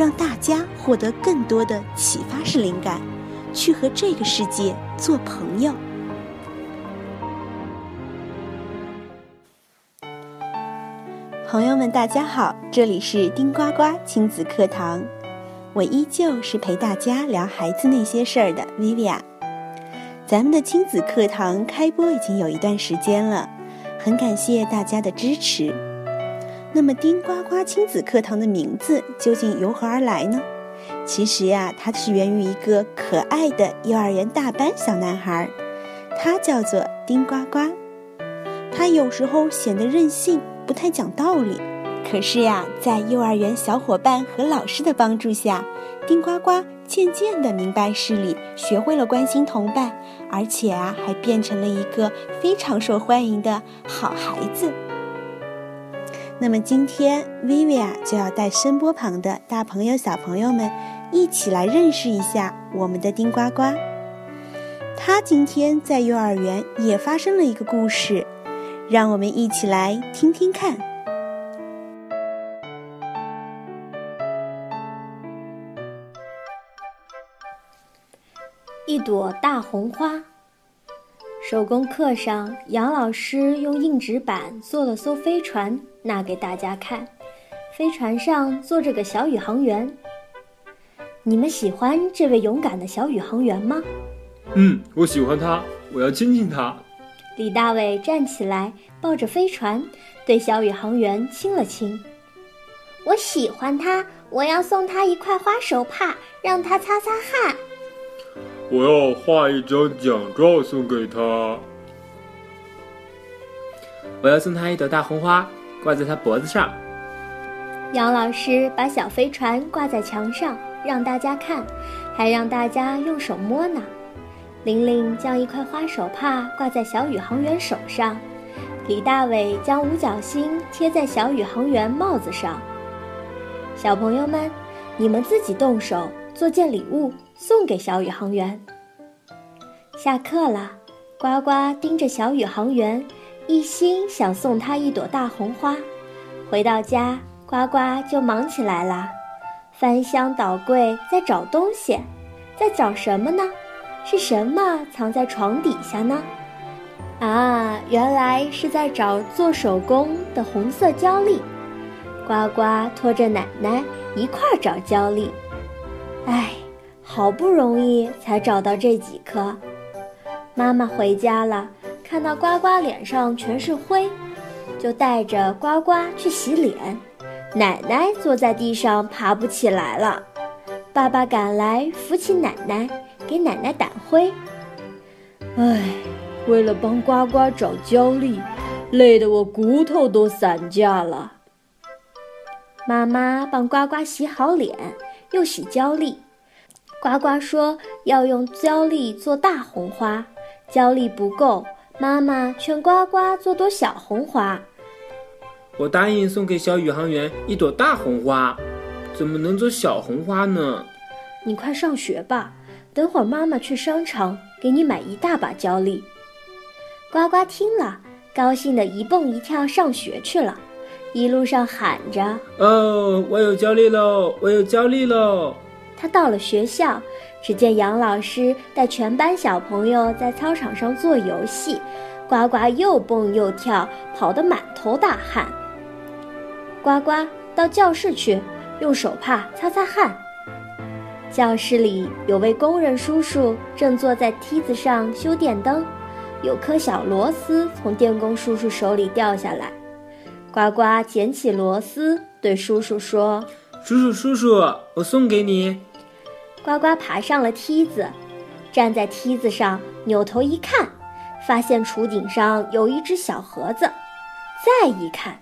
让大家获得更多的启发式灵感，去和这个世界做朋友。朋友们，大家好，这里是丁呱呱亲子课堂，我依旧是陪大家聊孩子那些事儿的 VIVIA。咱们的亲子课堂开播已经有一段时间了，很感谢大家的支持。那么，丁呱呱亲子课堂的名字究竟由何而来呢？其实呀，它是源于一个可爱的幼儿园大班小男孩，他叫做丁呱呱。他有时候显得任性，不太讲道理。可是呀，在幼儿园小伙伴和老师的帮助下，丁呱呱。渐渐的明白事理，学会了关心同伴，而且啊，还变成了一个非常受欢迎的好孩子。那么今天，Vivi 就要带声波旁的大朋友、小朋友们一起来认识一下我们的丁呱呱。他今天在幼儿园也发生了一个故事，让我们一起来听听看。一朵大红花。手工课上，杨老师用硬纸板做了艘飞船，拿给大家看。飞船上坐着个小宇航员。你们喜欢这位勇敢的小宇航员吗？嗯，我喜欢他，我要亲亲他。李大伟站起来，抱着飞船，对小宇航员亲了亲。我喜欢他，我要送他一块花手帕，让他擦擦汗。我要画一张奖状送给他。我要送他一朵大红花，挂在他脖子上。杨老师把小飞船挂在墙上，让大家看，还让大家用手摸呢。玲玲将一块花手帕挂在小宇航员手上，李大伟将五角星贴在小宇航员帽子上。小朋友们，你们自己动手做件礼物。送给小宇航员。下课了，呱呱盯着小宇航员，一心想送他一朵大红花。回到家，呱呱就忙起来了，翻箱倒柜在找东西，在找什么呢？是什么藏在床底下呢？啊，原来是在找做手工的红色胶粒。呱呱拖着奶奶一块儿找胶粒。哎。好不容易才找到这几颗，妈妈回家了，看到呱呱脸上全是灰，就带着呱呱去洗脸。奶奶坐在地上爬不起来了，爸爸赶来扶起奶奶，给奶奶掸灰。唉，为了帮呱呱找胶粒，累得我骨头都散架了。妈妈帮呱呱洗好脸，又洗胶粒。呱呱说要用胶粒做大红花，胶粒不够，妈妈劝呱呱做朵小红花。我答应送给小宇航员一朵大红花，怎么能做小红花呢？你快上学吧，等会儿妈妈去商场给你买一大把胶粒。呱呱听了，高兴的一蹦一跳上学去了，一路上喊着：“哦，我有胶粒喽，我有胶粒喽！”他到了学校，只见杨老师带全班小朋友在操场上做游戏，呱呱又蹦又跳，跑得满头大汗。呱呱到教室去，用手帕擦擦汗。教室里有位工人叔叔正坐在梯子上修电灯，有颗小螺丝从电工叔叔手里掉下来，呱呱捡起螺丝，对叔叔说：“叔叔叔叔，我送给你。”呱呱爬上了梯子，站在梯子上，扭头一看，发现橱顶上有一只小盒子。再一看，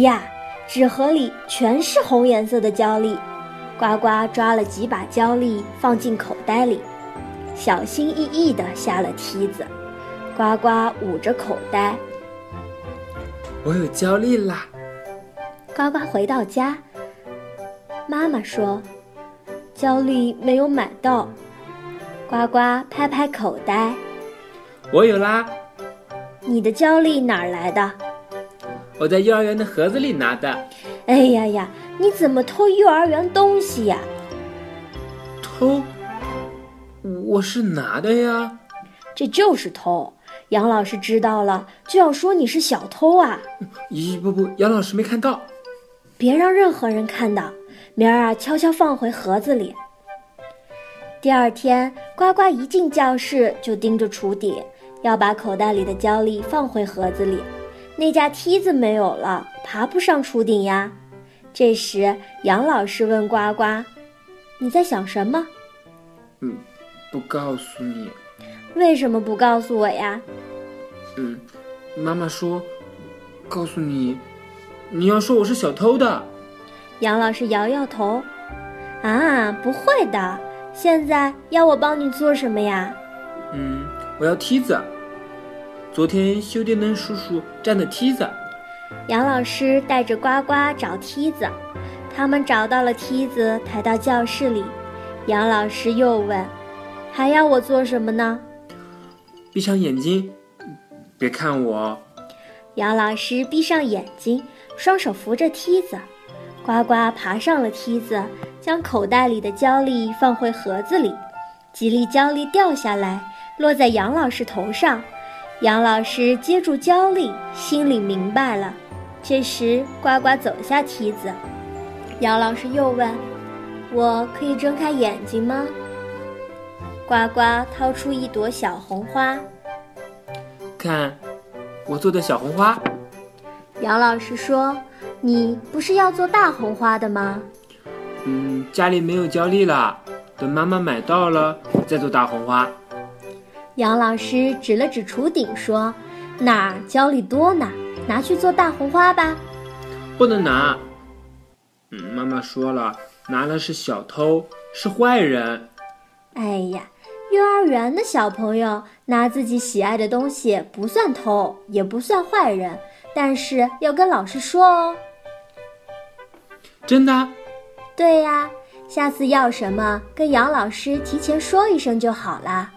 呀，纸盒里全是红颜色的胶粒。呱呱抓了几把胶粒放进口袋里，小心翼翼地下了梯子。呱呱捂着口袋，我有胶粒啦。呱呱回到家，妈妈说：“胶粒没有买到。”呱呱拍拍口袋，我有啦。你的焦虑哪儿来的？我在幼儿园的盒子里拿的。哎呀呀，你怎么偷幼儿园东西呀？偷？我是拿的呀。这就是偷。杨老师知道了就要说你是小偷啊！咦，不不，杨老师没看到。别让任何人看到，明儿啊，悄悄放回盒子里。第二天，呱呱一进教室就盯着橱底，要把口袋里的胶粒放回盒子里。那架梯子没有了，爬不上橱顶呀。这时，杨老师问呱呱：“你在想什么？”“嗯，不告诉你。”“为什么不告诉我呀？”“嗯，妈妈说，告诉你，你要说我是小偷的。”杨老师摇摇头：“啊，不会的。”现在要我帮你做什么呀？嗯，我要梯子。昨天修电灯叔叔站的梯子。杨老师带着呱呱找梯子，他们找到了梯子，抬到教室里。杨老师又问：“还要我做什么呢？”闭上眼睛，别看我。杨老师闭上眼睛，双手扶着梯子，呱呱爬上了梯子。将口袋里的胶粒放回盒子里，几粒胶粒掉下来，落在杨老师头上。杨老师接住胶粒，心里明白了。这时，呱呱走下梯子。杨老师又问：“我可以睁开眼睛吗？”呱呱掏出一朵小红花，看，我做的小红花。杨老师说：“你不是要做大红花的吗？”嗯，家里没有胶粒了，等妈妈买到了再做大红花。杨老师指了指厨顶说：“哪儿胶粒多呢？拿去做大红花吧。”不能拿。嗯，妈妈说了，拿了是小偷，是坏人。哎呀，幼儿园的小朋友拿自己喜爱的东西不算偷，也不算坏人，但是要跟老师说哦。真的。对呀，下次要什么跟杨老师提前说一声就好了。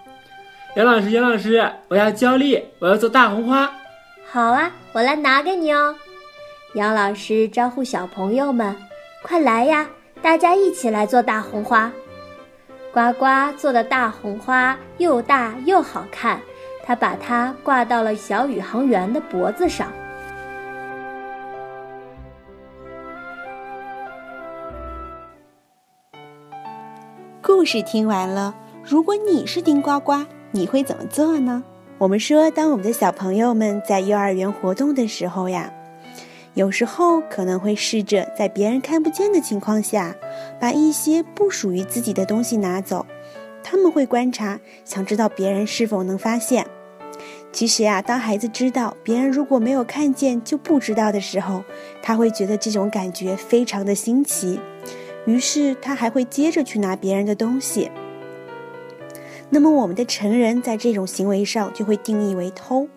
杨老师，杨老师，我要胶粒，我要做大红花。好啊，我来拿给你哦。杨老师招呼小朋友们：“快来呀，大家一起来做大红花。”呱呱做的大红花又大又好看，他把它挂到了小宇航员的脖子上。故事听完了，如果你是丁呱呱，你会怎么做呢？我们说，当我们的小朋友们在幼儿园活动的时候呀，有时候可能会试着在别人看不见的情况下，把一些不属于自己的东西拿走。他们会观察，想知道别人是否能发现。其实呀，当孩子知道别人如果没有看见就不知道的时候，他会觉得这种感觉非常的新奇。于是他还会接着去拿别人的东西。那么我们的成人在这种行为上就会定义为偷。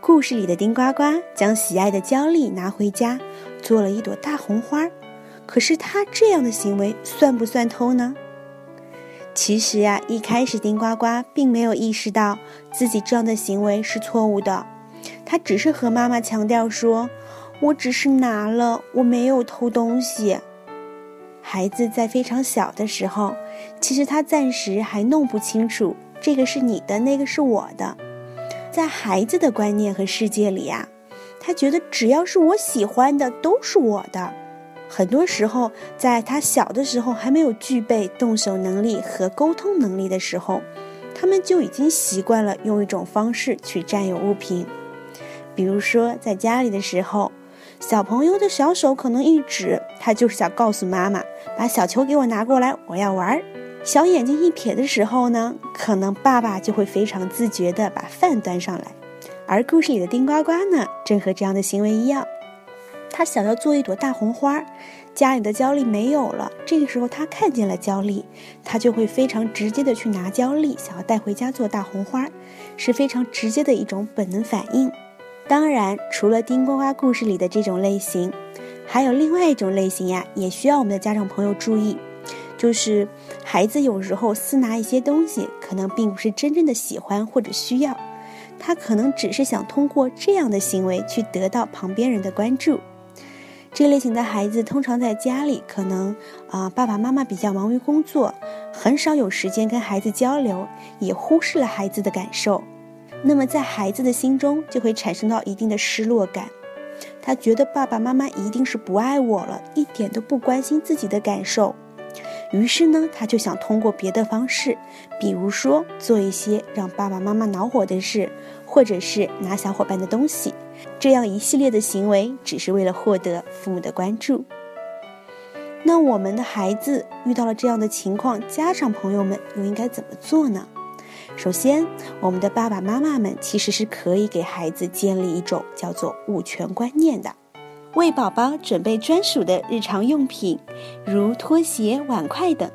故事里的丁呱呱将喜爱的胶粒拿回家，做了一朵大红花。可是他这样的行为算不算偷呢？其实呀，一开始丁呱呱并没有意识到自己这样的行为是错误的，他只是和妈妈强调说：“我只是拿了，我没有偷东西。”孩子在非常小的时候，其实他暂时还弄不清楚这个是你的，那个是我的。在孩子的观念和世界里呀，他觉得只要是我喜欢的都是我的。很多时候，在他小的时候还没有具备动手能力和沟通能力的时候，他们就已经习惯了用一种方式去占有物品，比如说在家里的时候。小朋友的小手可能一指，他就是想告诉妈妈：“把小球给我拿过来，我要玩儿。”小眼睛一瞥的时候呢，可能爸爸就会非常自觉地把饭端上来。而故事里的丁呱呱呢，正和这样的行为一样，他想要做一朵大红花，家里的胶粒没有了。这个时候他看见了胶粒，他就会非常直接的去拿胶粒，想要带回家做大红花，是非常直接的一种本能反应。当然，除了丁呱呱故事里的这种类型，还有另外一种类型呀，也需要我们的家长朋友注意，就是孩子有时候私拿一些东西，可能并不是真正的喜欢或者需要。他可能只是想通过这样的行为去得到旁边人的关注。这类型的孩子通常在家里，可能啊爸爸妈妈比较忙于工作，很少有时间跟孩子交流，也忽视了孩子的感受。那么在孩子的心中就会产生到一定的失落感，他觉得爸爸妈妈一定是不爱我了，一点都不关心自己的感受。于是呢，他就想通过别的方式，比如说做一些让爸爸妈妈恼火的事，或者是拿小伙伴的东西，这样一系列的行为只是为了获得父母的关注。那我们的孩子遇到了这样的情况，家长朋友们又应该怎么做呢？首先，我们的爸爸妈妈们其实是可以给孩子建立一种叫做物权观念的。为宝宝准备专属的日常用品，如拖鞋、碗筷等。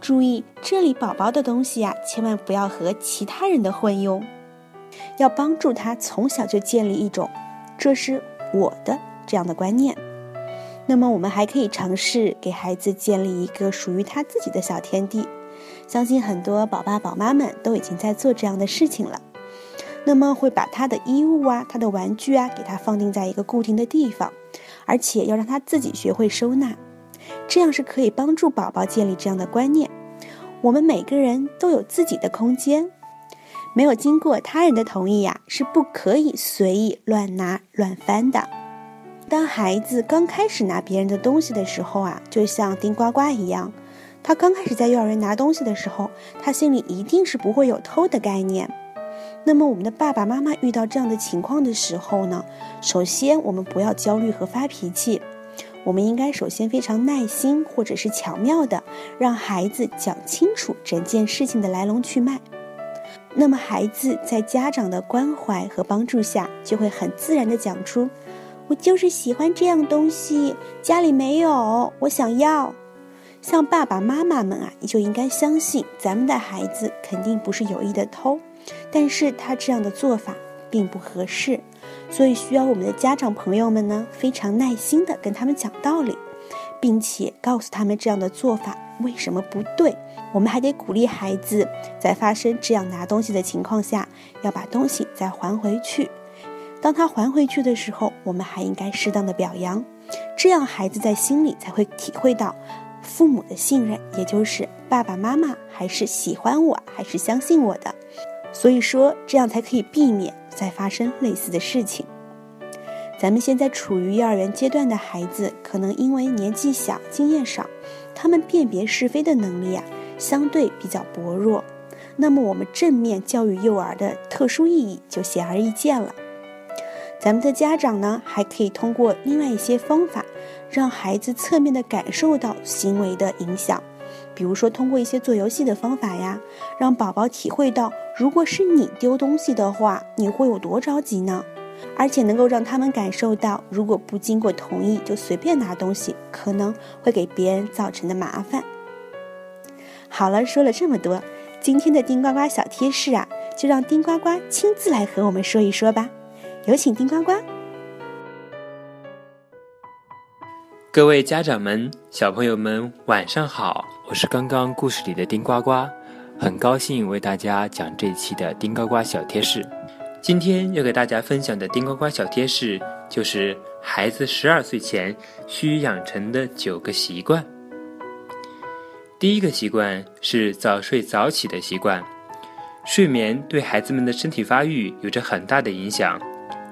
注意，这里宝宝的东西呀，千万不要和其他人的混用。要帮助他从小就建立一种“这是我的”这样的观念。那么，我们还可以尝试给孩子建立一个属于他自己的小天地。相信很多宝爸宝妈们都已经在做这样的事情了。那么，会把他的衣物啊、他的玩具啊，给他放定在一个固定的地方。而且要让他自己学会收纳，这样是可以帮助宝宝建立这样的观念。我们每个人都有自己的空间，没有经过他人的同意呀，是不可以随意乱拿乱翻的。当孩子刚开始拿别人的东西的时候啊，就像丁呱呱一样，他刚开始在幼儿园拿东西的时候，他心里一定是不会有偷的概念。那么，我们的爸爸妈妈遇到这样的情况的时候呢？首先，我们不要焦虑和发脾气，我们应该首先非常耐心，或者是巧妙的让孩子讲清楚整件事情的来龙去脉。那么，孩子在家长的关怀和帮助下，就会很自然的讲出：“我就是喜欢这样东西，家里没有，我想要。”像爸爸妈妈们啊，你就应该相信，咱们的孩子肯定不是有意的偷。但是他这样的做法并不合适，所以需要我们的家长朋友们呢，非常耐心的跟他们讲道理，并且告诉他们这样的做法为什么不对。我们还得鼓励孩子，在发生这样拿东西的情况下，要把东西再还回去。当他还回去的时候，我们还应该适当的表扬，这样孩子在心里才会体会到父母的信任，也就是爸爸妈妈还是喜欢我，还是相信我的。所以说，这样才可以避免再发生类似的事情。咱们现在处于幼儿园阶段的孩子，可能因为年纪小、经验少，他们辨别是非的能力啊，相对比较薄弱。那么，我们正面教育幼儿的特殊意义就显而易见了。咱们的家长呢，还可以通过另外一些方法，让孩子侧面的感受到行为的影响。比如说，通过一些做游戏的方法呀，让宝宝体会到，如果是你丢东西的话，你会有多着急呢？而且能够让他们感受到，如果不经过同意就随便拿东西，可能会给别人造成的麻烦。好了，说了这么多，今天的丁呱呱小贴士啊，就让丁呱呱亲自来和我们说一说吧。有请丁呱呱。各位家长们、小朋友们，晚上好！我是刚刚故事里的丁呱呱，很高兴为大家讲这一期的丁呱呱小贴士。今天要给大家分享的丁呱呱小贴士，就是孩子十二岁前需养成的九个习惯。第一个习惯是早睡早起的习惯。睡眠对孩子们的身体发育有着很大的影响。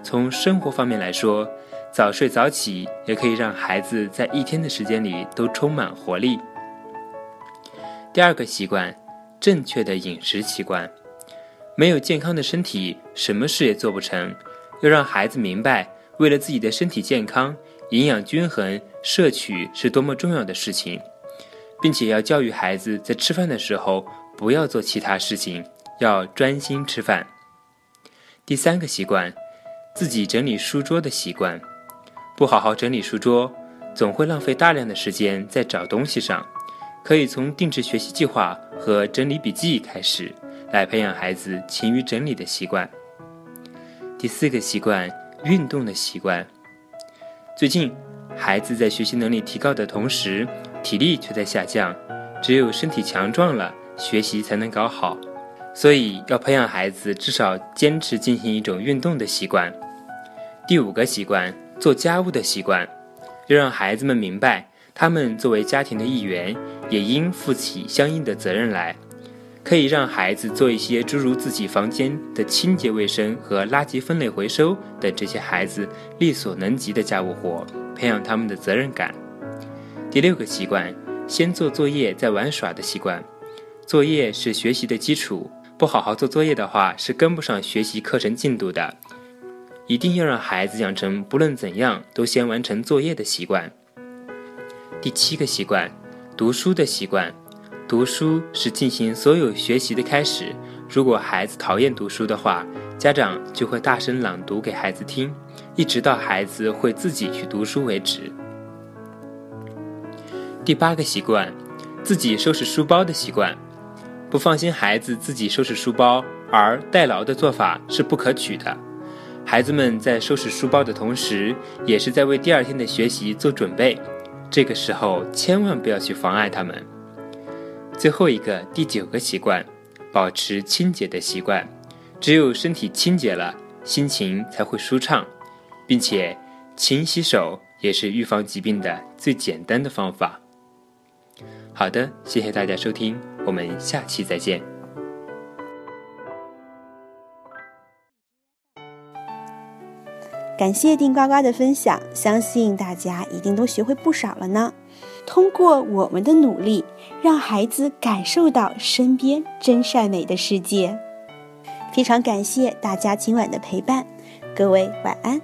从生活方面来说，早睡早起也可以让孩子在一天的时间里都充满活力。第二个习惯，正确的饮食习惯。没有健康的身体，什么事也做不成。要让孩子明白，为了自己的身体健康，营养均衡摄取是多么重要的事情，并且要教育孩子在吃饭的时候不要做其他事情，要专心吃饭。第三个习惯，自己整理书桌的习惯。不好好整理书桌，总会浪费大量的时间在找东西上。可以从定制学习计划和整理笔记开始，来培养孩子勤于整理的习惯。第四个习惯，运动的习惯。最近，孩子在学习能力提高的同时，体力却在下降。只有身体强壮了，学习才能搞好。所以，要培养孩子至少坚持进行一种运动的习惯。第五个习惯，做家务的习惯，要让孩子们明白，他们作为家庭的一员，也应负起相应的责任来。可以让孩子做一些诸如自己房间的清洁卫生和垃圾分类回收等这些孩子力所能及的家务活，培养他们的责任感。第六个习惯，先做作业再玩耍的习惯。作业是学习的基础，不好好做作业的话，是跟不上学习课程进度的。一定要让孩子养成不论怎样都先完成作业的习惯。第七个习惯，读书的习惯。读书是进行所有学习的开始。如果孩子讨厌读书的话，家长就会大声朗读给孩子听，一直到孩子会自己去读书为止。第八个习惯，自己收拾书包的习惯。不放心孩子自己收拾书包而代劳的做法是不可取的。孩子们在收拾书包的同时，也是在为第二天的学习做准备。这个时候千万不要去妨碍他们。最后一个第九个习惯，保持清洁的习惯。只有身体清洁了，心情才会舒畅，并且勤洗手也是预防疾病的最简单的方法。好的，谢谢大家收听，我们下期再见。感谢丁呱呱的分享，相信大家一定都学会不少了呢。通过我们的努力，让孩子感受到身边真善美的世界。非常感谢大家今晚的陪伴，各位晚安。